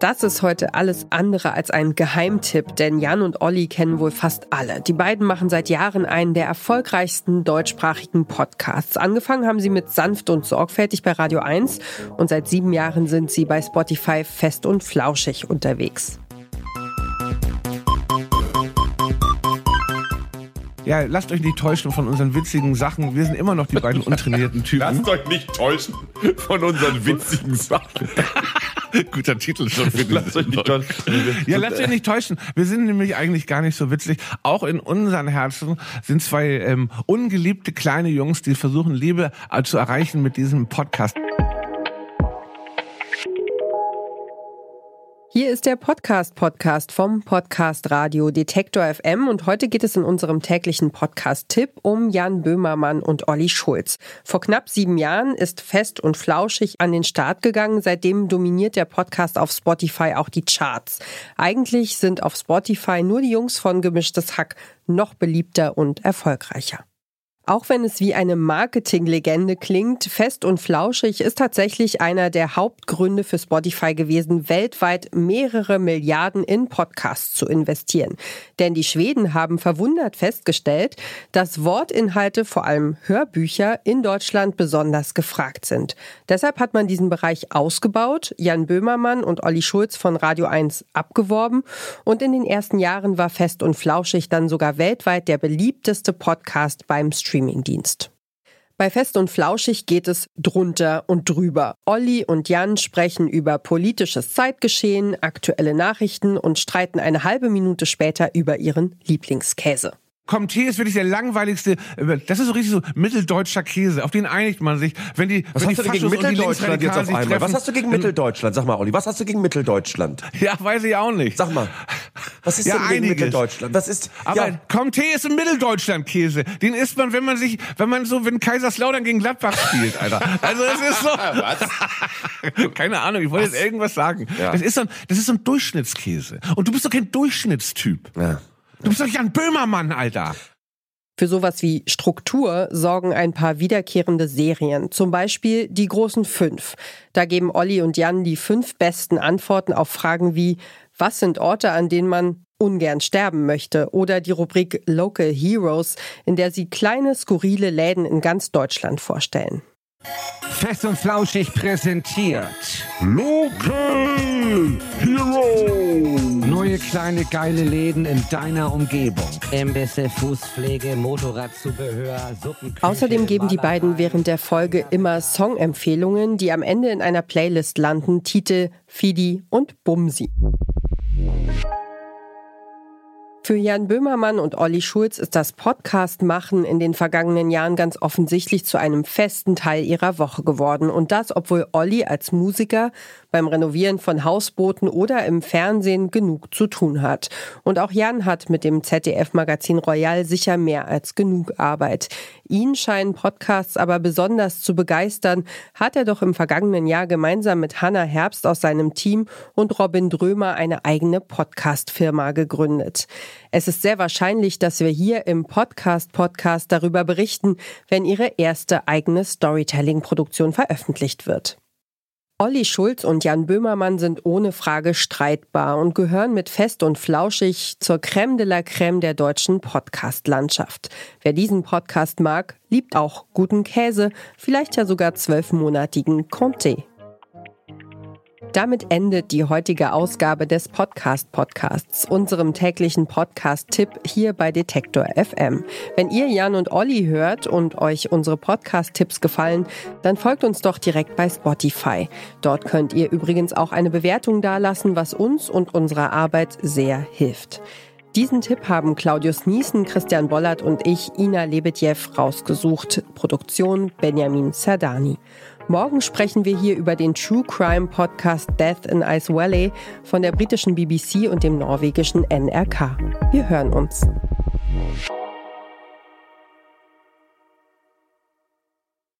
Das ist heute alles andere als ein Geheimtipp, denn Jan und Olli kennen wohl fast alle. Die beiden machen seit Jahren einen der erfolgreichsten deutschsprachigen Podcasts. Angefangen haben sie mit Sanft und Sorgfältig bei Radio 1 und seit sieben Jahren sind sie bei Spotify fest und flauschig unterwegs. Ja, lasst euch nicht täuschen von unseren witzigen Sachen. Wir sind immer noch die beiden untrainierten Typen. Lasst euch nicht täuschen von unseren witzigen Sachen. Guter Titel schon für Lasst euch nicht täuschen. Ja, lasst euch nicht täuschen. Wir sind nämlich eigentlich gar nicht so witzig. Auch in unseren Herzen sind zwei ähm, ungeliebte kleine Jungs, die versuchen, Liebe äh, zu erreichen mit diesem Podcast. Hier ist der Podcast-Podcast vom Podcast Radio Detektor FM und heute geht es in unserem täglichen Podcast-Tipp um Jan Böhmermann und Olli Schulz. Vor knapp sieben Jahren ist fest und flauschig an den Start gegangen. Seitdem dominiert der Podcast auf Spotify auch die Charts. Eigentlich sind auf Spotify nur die Jungs von Gemischtes Hack noch beliebter und erfolgreicher. Auch wenn es wie eine Marketinglegende klingt, fest und flauschig ist tatsächlich einer der Hauptgründe für Spotify gewesen, weltweit mehrere Milliarden in Podcasts zu investieren. Denn die Schweden haben verwundert festgestellt, dass Wortinhalte, vor allem Hörbücher, in Deutschland besonders gefragt sind. Deshalb hat man diesen Bereich ausgebaut, Jan Böhmermann und Olli Schulz von Radio 1 abgeworben und in den ersten Jahren war fest und flauschig dann sogar weltweit der beliebteste Podcast beim Stream. Streamingdienst. Bei Fest und Flauschig geht es drunter und drüber. Olli und Jan sprechen über politisches Zeitgeschehen, aktuelle Nachrichten und streiten eine halbe Minute später über ihren Lieblingskäse. Comté ist wirklich der langweiligste, das ist so richtig so mitteldeutscher Käse, auf den einigt man sich. Wenn die, was wenn hast die du gegen Mitteldeutschland jetzt auf einmal? Treffen, was hast du gegen Mitteldeutschland? Sag mal, Olli, was hast du gegen Mitteldeutschland? Ja, weiß ich auch nicht. Sag mal, was ist ja, denn einiges. Mitteldeutschland? Was ist, aber ja. Comté ist ein Mitteldeutschland-Käse. Den isst man, wenn man sich, wenn man so, wenn Kaiserslautern gegen Gladbach spielt, Alter. Also es ist so. was? Keine Ahnung, ich wollte jetzt irgendwas sagen. Ja. Das ist so ein, das ist so ein Durchschnittskäse. Und du bist doch kein Durchschnittstyp. Ja. Du bist doch Jan Böhmermann, Alter. Für sowas wie Struktur sorgen ein paar wiederkehrende Serien, zum Beispiel die großen fünf. Da geben Olli und Jan die fünf besten Antworten auf Fragen wie, was sind Orte, an denen man ungern sterben möchte? Oder die Rubrik Local Heroes, in der sie kleine, skurrile Läden in ganz Deutschland vorstellen. Fest und Flauschig präsentiert. Local Hero. Neue kleine geile Läden in deiner Umgebung. Imbisse, Fußpflege, Motorradzubehör, Suppen. Außerdem geben die beiden während der Folge immer Songempfehlungen, die am Ende in einer Playlist landen, Titel Fidi und Bumsi. Thank you. Für Jan Böhmermann und Olli Schulz ist das Podcast-Machen in den vergangenen Jahren ganz offensichtlich zu einem festen Teil ihrer Woche geworden. Und das, obwohl Olli als Musiker beim Renovieren von Hausbooten oder im Fernsehen genug zu tun hat. Und auch Jan hat mit dem ZDF-Magazin Royal sicher mehr als genug Arbeit. Ihn scheinen Podcasts aber besonders zu begeistern, hat er doch im vergangenen Jahr gemeinsam mit Hanna Herbst aus seinem Team und Robin Drömer eine eigene Podcast-Firma gegründet. Es ist sehr wahrscheinlich, dass wir hier im Podcast-Podcast darüber berichten, wenn ihre erste eigene Storytelling-Produktion veröffentlicht wird. Olli Schulz und Jan Böhmermann sind ohne Frage streitbar und gehören mit Fest und Flauschig zur Crème de la Crème der deutschen Podcast-Landschaft. Wer diesen Podcast mag, liebt auch guten Käse, vielleicht ja sogar zwölfmonatigen Comté. Damit endet die heutige Ausgabe des Podcast Podcasts, unserem täglichen Podcast-Tipp hier bei Detektor FM. Wenn ihr Jan und Olli hört und euch unsere Podcast-Tipps gefallen, dann folgt uns doch direkt bei Spotify. Dort könnt ihr übrigens auch eine Bewertung dalassen, was uns und unserer Arbeit sehr hilft. Diesen Tipp haben Claudius Niesen, Christian Bollert und ich, Ina Lebedjew, rausgesucht. Produktion Benjamin Sardani. Morgen sprechen wir hier über den True Crime Podcast Death in Ice Valley von der britischen BBC und dem norwegischen NRK. Wir hören uns.